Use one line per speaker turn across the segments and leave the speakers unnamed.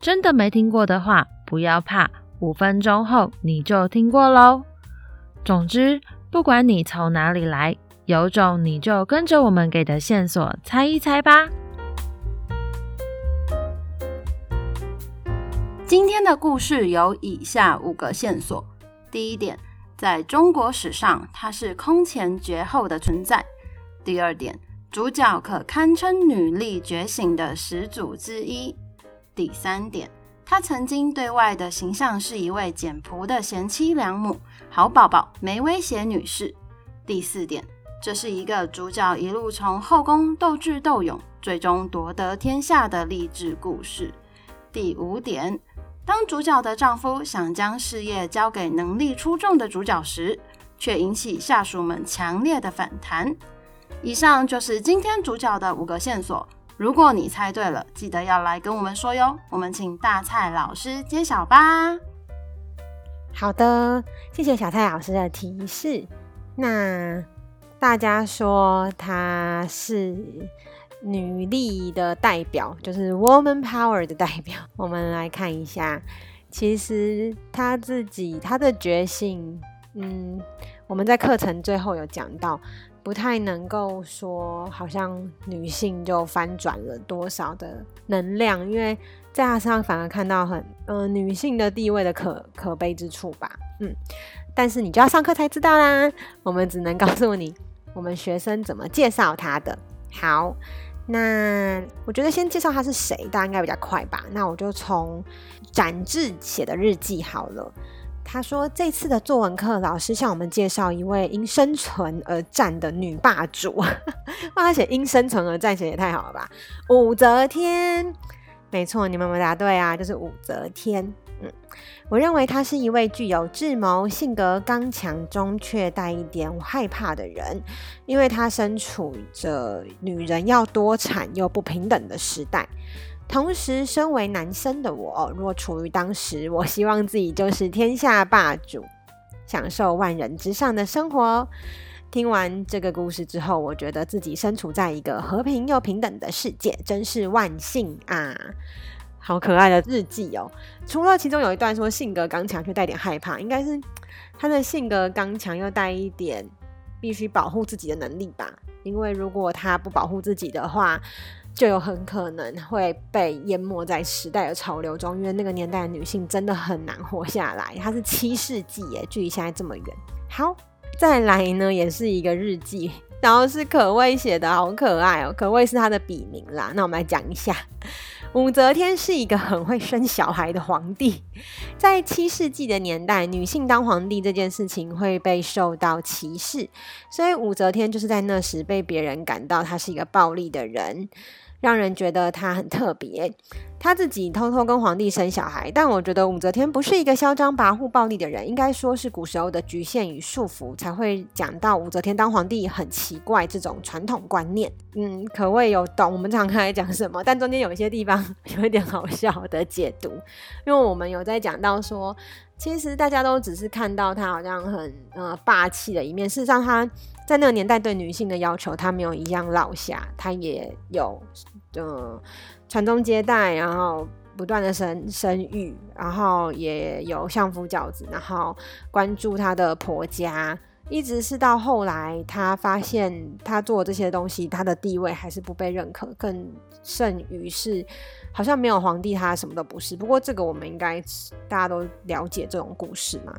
真的没听过的话，不要怕，五分钟后你就听过喽。总之，不管你从哪里来，有种你就跟着我们给的线索猜一猜吧。
今天的故事有以下五个线索：第一点，在中国史上，它是空前绝后的存在；第二点，主角可堪称女力觉醒的始祖之一。第三点，她曾经对外的形象是一位简朴的贤妻良母、好宝宝、没威胁女士。第四点，这是一个主角一路从后宫斗智斗勇，最终夺得天下的励志故事。第五点，当主角的丈夫想将事业交给能力出众的主角时，却引起下属们强烈的反弹。以上就是今天主角的五个线索。如果你猜对了，记得要来跟我们说哟。我们请大蔡老师揭晓吧。
好的，谢谢小蔡老师的提示。那大家说她是女力的代表，就是 woman power 的代表。我们来看一下，其实她自己她的觉醒，嗯，我们在课程最后有讲到。不太能够说，好像女性就翻转了多少的能量，因为在她身上反而看到很，呃，女性的地位的可可悲之处吧。嗯，但是你就要上课才知道啦。我们只能告诉你，我们学生怎么介绍她的。好，那我觉得先介绍她是谁，大家应该比较快吧。那我就从展志写的日记好了。他说：“这次的作文课，老师向我们介绍一位因生存而战的女霸主。哇，他写因生存而战，写也太好了吧？武则天，没错，你们答对啊？就是武则天。嗯，我认为她是一位具有智谋、性格刚强中却带一点害怕的人，因为她身处着女人要多产又不平等的时代。”同时，身为男生的我，若处于当时，我希望自己就是天下霸主，享受万人之上的生活。听完这个故事之后，我觉得自己身处在一个和平又平等的世界，真是万幸啊！好可爱的日记哦。除了其中有一段说性格刚强却带点害怕，应该是他的性格刚强又带一点必须保护自己的能力吧？因为如果他不保护自己的话，就有很可能会被淹没在时代的潮流中，因为那个年代的女性真的很难活下来。她是七世纪耶，距离现在这么远。好，再来呢，也是一个日记，然后是可畏写的，好可爱哦。可谓是他的笔名啦。那我们来讲一下，武则天是一个很会生小孩的皇帝。在七世纪的年代，女性当皇帝这件事情会被受到歧视，所以武则天就是在那时被别人感到她是一个暴力的人。让人觉得她很特别，她自己偷偷跟皇帝生小孩。但我觉得武则天不是一个嚣张跋扈、暴力的人，应该说是古时候的局限与束缚，才会讲到武则天当皇帝很奇怪这种传统观念。嗯，可谓有懂我们常常来讲什么，但中间有一些地方 有一点好笑的解读，因为我们有在讲到说，其实大家都只是看到她好像很呃霸气的一面，事实上她。在那个年代，对女性的要求，她没有一样落下，她也有，呃，传宗接代，然后不断的生生育，然后也有相夫教子，然后关注她的婆家，一直是到后来，她发现她做这些东西，她的地位还是不被认可，更甚于是好像没有皇帝，他什么都不是。不过这个我们应该大家都了解这种故事嘛。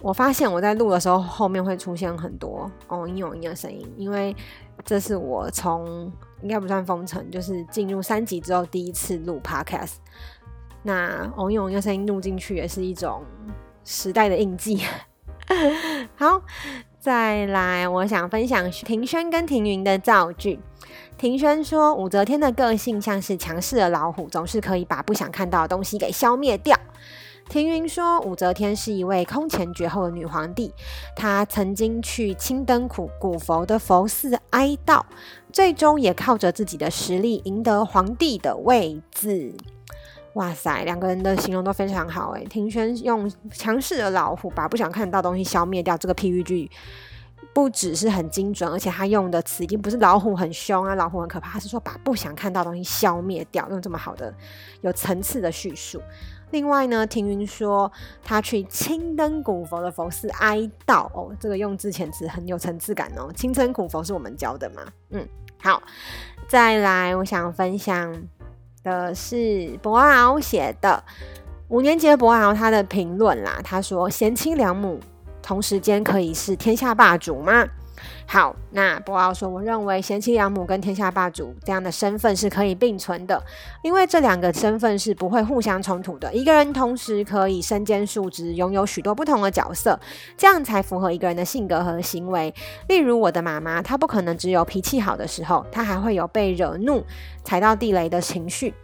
我发现我在录的时候，后面会出现很多“嗡音嗡音”的声音，因为这是我从应该不算封城，就是进入三级之后第一次录 Podcast。那“嗡音嗡”声音录进去也是一种时代的印记。好，再来，我想分享庭轩跟庭云的造句。庭轩说，武则天的个性像是强势的老虎，总是可以把不想看到的东西给消灭掉。庭云说，武则天是一位空前绝后的女皇帝，她曾经去青灯苦古佛的佛寺哀悼，最终也靠着自己的实力赢得皇帝的位置。哇塞，两个人的形容都非常好诶。庭轩用强势的老虎把不想看到东西消灭掉，这个譬喻句不只是很精准，而且他用的词已经不是老虎很凶啊，老虎很可怕，他是说把不想看到的东西消灭掉，用这么好的有层次的叙述。另外呢，庭云说他去青灯古佛的佛寺哀悼哦，这个用字遣词很有层次感哦。青灯古佛是我们教的嘛？嗯，好，再来，我想分享的是博鳌写的五年级的博鳌他的评论啦，他说贤妻良母同时间可以是天下霸主吗？好，那博奥说，我认为贤妻良母跟天下霸主这样的身份是可以并存的，因为这两个身份是不会互相冲突的。一个人同时可以身兼数职，拥有许多不同的角色，这样才符合一个人的性格和行为。例如我的妈妈，她不可能只有脾气好的时候，她还会有被惹怒、踩到地雷的情绪。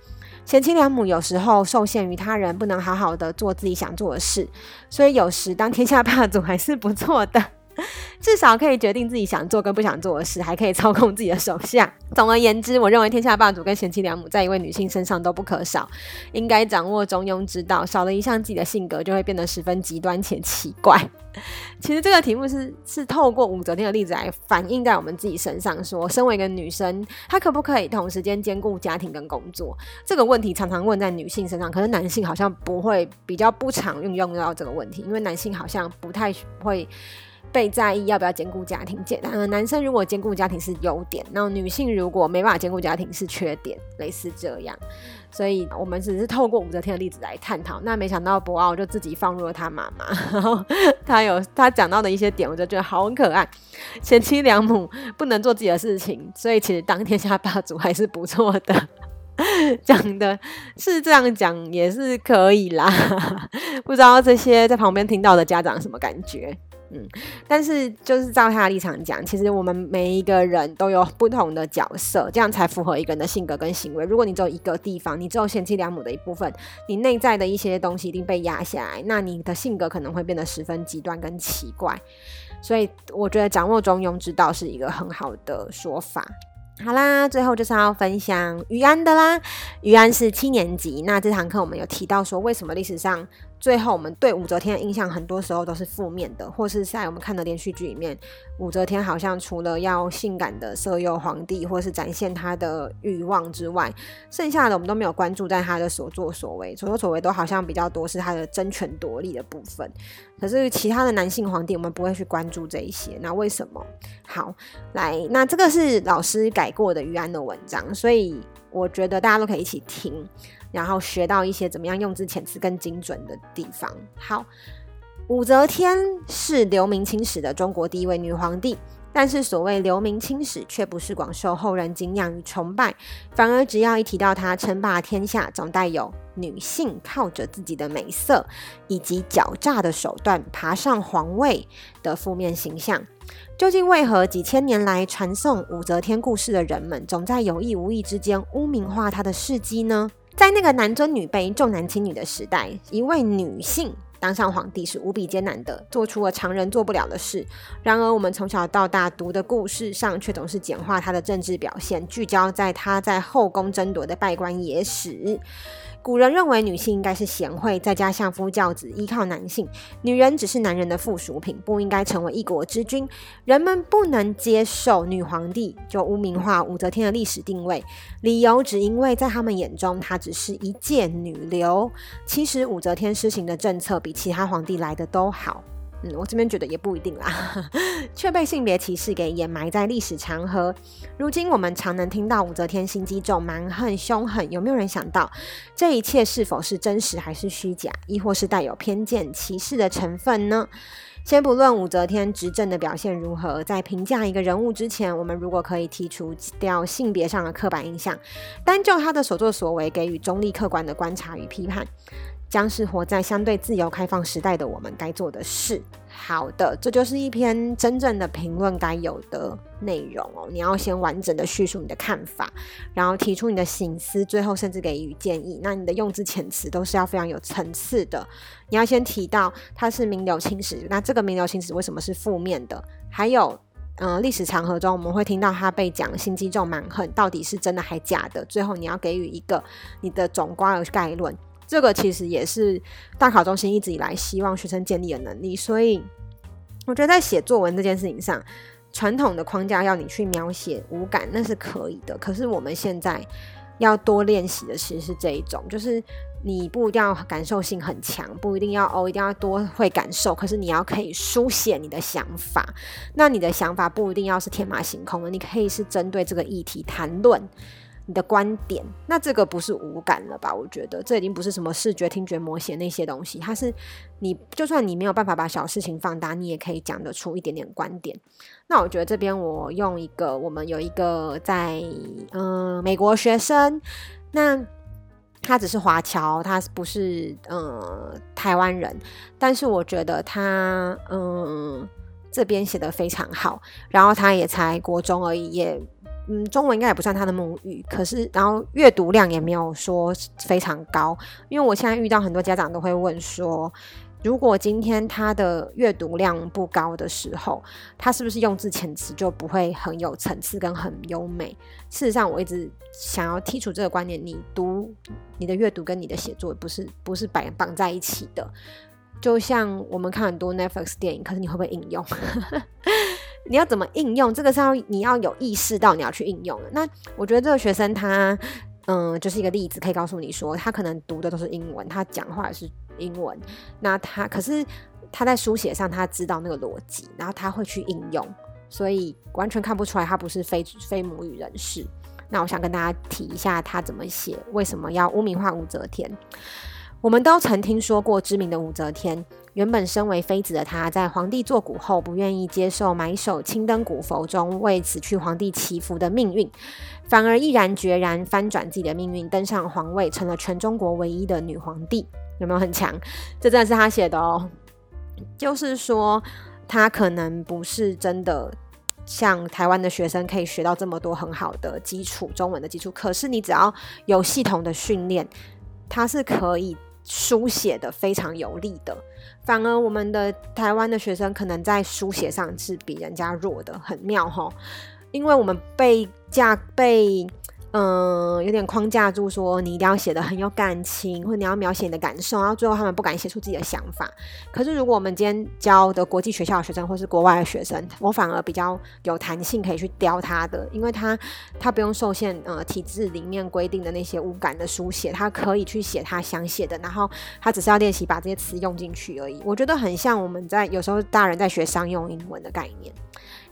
贤妻良母有时候受限于他人，不能好好的做自己想做的事，所以有时当天下霸主还是不错的。至少可以决定自己想做跟不想做的事，还可以操控自己的手下。总而言之，我认为天下霸主跟贤妻良母在一位女性身上都不可少，应该掌握中庸之道。少了一项自己的性格，就会变得十分极端且奇怪。其实这个题目是是透过武则天的例子来反映在我们自己身上说，身为一个女生，她可不可以同时间兼顾家庭跟工作？这个问题常常问在女性身上，可是男性好像不会，比较不常运用到这个问题，因为男性好像不太会。被在意要不要兼顾家庭？简单，呃，男生如果兼顾家庭是优点，那女性如果没办法兼顾家庭是缺点，类似这样。所以我们只是透过武则天的例子来探讨。那没想到博奥就自己放入了他妈妈，然后他有他讲到的一些点，我就觉得好可爱。贤妻良母不能做自己的事情，所以其实当天下霸主还是不错的。讲的是这样讲也是可以啦，不知道这些在旁边听到的家长什么感觉？嗯，但是就是照他的立场讲，其实我们每一个人都有不同的角色，这样才符合一个人的性格跟行为。如果你只有一个地方，你只有贤妻良母的一部分，你内在的一些东西一定被压下来，那你的性格可能会变得十分极端跟奇怪。所以我觉得掌握中庸之道是一个很好的说法。好啦，最后就是要分享于安的啦。于安是七年级，那这堂课我们有提到说，为什么历史上最后我们对武则天的印象很多时候都是负面的，或是在我们看的连续剧里面，武则天好像除了要性感的色诱皇帝，或是展现她的欲望之外，剩下的我们都没有关注在她的所作所为，所作所为都好像比较多是她的争权夺利的部分。可是其他的男性皇帝，我们不会去关注这一些，那为什么？好，来，那这个是老师改过的于安的文章，所以我觉得大家都可以一起听。然后学到一些怎么样用字遣词更精准的地方。好，武则天是留名青史的中国第一位女皇帝，但是所谓留名青史，却不是广受后人敬仰与崇拜，反而只要一提到她称霸天下，总带有女性靠着自己的美色以及狡诈的手段爬上皇位的负面形象。究竟为何几千年来传颂武则天故事的人们，总在有意无意之间污名化她的事迹呢？在那个男尊女卑、重男轻女的时代，一位女性当上皇帝是无比艰难的，做出了常人做不了的事。然而，我们从小到大读的故事上，却总是简化她的政治表现，聚焦在她在后宫争夺的拜官野史。古人认为女性应该是贤惠，在家相夫教子，依靠男性；女人只是男人的附属品，不应该成为一国之君。人们不能接受女皇帝，就污名化武则天的历史定位，理由只因为在他们眼中，她只是一介女流。其实武则天施行的政策比其他皇帝来的都好。嗯，我这边觉得也不一定啦，却被性别歧视给掩埋在历史长河。如今我们常能听到武则天心机重、蛮横凶狠，有没有人想到这一切是否是真实还是虚假，亦或是带有偏见歧视的成分呢？先不论武则天执政的表现如何，在评价一个人物之前，我们如果可以剔除掉性别上的刻板印象，单就他的所作所为给予中立客观的观察与批判，将是活在相对自由开放时代的我们该做的事。好的，这就是一篇真正的评论该有的内容哦。你要先完整的叙述你的看法，然后提出你的醒思，最后甚至给予建议。那你的用字遣词都是要非常有层次的。你要先提到它是名留青史，那这个名留青史为什么是负面的？还有，嗯、历史长河中我们会听到他被讲心机重蛮横，到底是真的还假的？最后你要给予一个你的总括的概论。这个其实也是大考中心一直以来希望学生建立的能力，所以我觉得在写作文这件事情上，传统的框架要你去描写五感，那是可以的。可是我们现在要多练习的其实是这一种，就是你不一定要感受性很强，不一定要哦，一定要多会感受，可是你要可以书写你的想法。那你的想法不一定要是天马行空的，你可以是针对这个议题谈论。你的观点，那这个不是无感了吧？我觉得这已经不是什么视觉、听觉、摸写那些东西，它是你就算你没有办法把小事情放大，你也可以讲得出一点点观点。那我觉得这边我用一个，我们有一个在嗯、美国学生，那他只是华侨，他不是嗯、台湾人，但是我觉得他嗯这边写的非常好，然后他也才国中而已，也。嗯，中文应该也不算他的母语，可是然后阅读量也没有说非常高。因为我现在遇到很多家长都会问说，如果今天他的阅读量不高的时候，他是不是用字遣词就不会很有层次跟很优美？事实上，我一直想要剔除这个观念，你读你的阅读跟你的写作不是不是绑绑在一起的。就像我们看很多 Netflix 电影，可是你会不会引用？你要怎么应用？这个是要你要有意识到你要去应用的。那我觉得这个学生他，嗯，就是一个例子，可以告诉你说，他可能读的都是英文，他讲话也是英文。那他可是他在书写上他知道那个逻辑，然后他会去应用，所以完全看不出来他不是非非母语人士。那我想跟大家提一下他怎么写，为什么要污名化武则天？我们都曾听说过知名的武则天。原本身为妃子的她，在皇帝作古后，不愿意接受埋首青灯古佛中为死去皇帝祈福的命运，反而毅然决然翻转自己的命运，登上皇位，成了全中国唯一的女皇帝。有没有很强？这真的是她写的哦。就是说，她可能不是真的像台湾的学生可以学到这么多很好的基础中文的基础，可是你只要有系统的训练，她是可以。书写的非常有力的，反而我们的台湾的学生可能在书写上是比人家弱的，很妙哦，因为我们被架被。嗯，有点框架住，说你一定要写得很有感情，或者你要描写你的感受，然后最后他们不敢写出自己的想法。可是如果我们今天教的国际学校的学生，或是国外的学生，我反而比较有弹性，可以去雕他的，因为他他不用受限呃体制里面规定的那些无感的书写，他可以去写他想写的，然后他只是要练习把这些词用进去而已。我觉得很像我们在有时候大人在学商用英文的概念。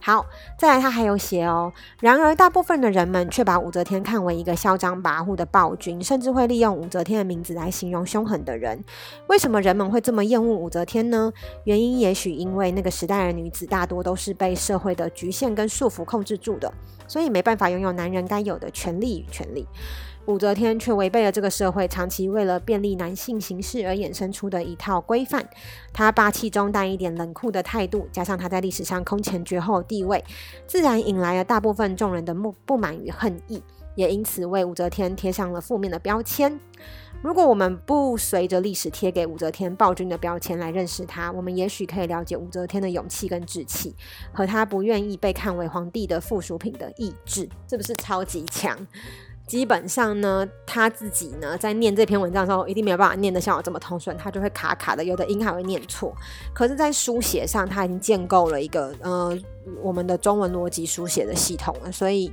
好，再来，他还有写哦。然而，大部分的人们却把武则天看为一个嚣张跋扈的暴君，甚至会利用武则天的名字来形容凶狠的人。为什么人们会这么厌恶武则天呢？原因也许因为那个时代的女子大多都是被社会的局限跟束缚控制住的，所以没办法拥有男人该有的权利与权利。武则天却违背了这个社会长期为了便利男性行事而衍生出的一套规范。她霸气中带一点冷酷的态度，加上她在历史上空前绝后地位，自然引来了大部分众人的不不满与恨意，也因此为武则天贴上了负面的标签。如果我们不随着历史贴给武则天暴君的标签来认识她，我们也许可以了解武则天的勇气跟志气，和她不愿意被看为皇帝的附属品的意志，是不是超级强？基本上呢，他自己呢在念这篇文章的时候，一定没有办法念得像我这么通顺，他就会卡卡的，有的音还会念错。可是，在书写上，他已经建构了一个呃我们的中文逻辑书写的系统了。所以，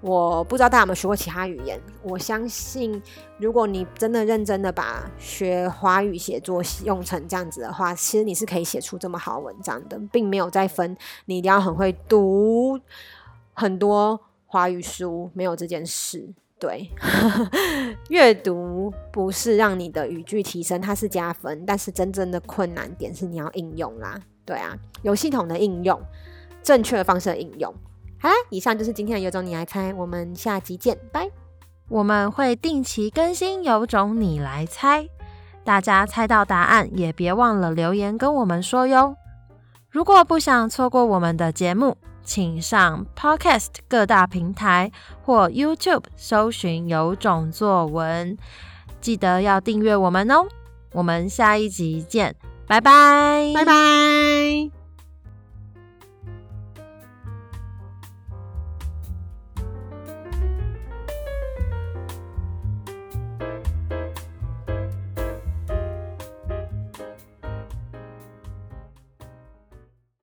我不知道大家有没有学过其他语言。我相信，如果你真的认真的把学华语写作用成这样子的话，其实你是可以写出这么好文章的，并没有在分你一定要很会读很多华语书，没有这件事。对，阅读不是让你的语句提升，它是加分，但是真正的困难点是你要应用啦。对啊，有系统的应用，正确的方式应用。好啦，以上就是今天的有种你来猜，我们下集见，拜。
我们会定期更新有种你来猜，大家猜到答案也别忘了留言跟我们说哟。如果不想错过我们的节目，请上 Podcast 各大平台或 YouTube 搜寻有种作文，记得要订阅我们哦。我们下一集见，拜拜，
拜拜。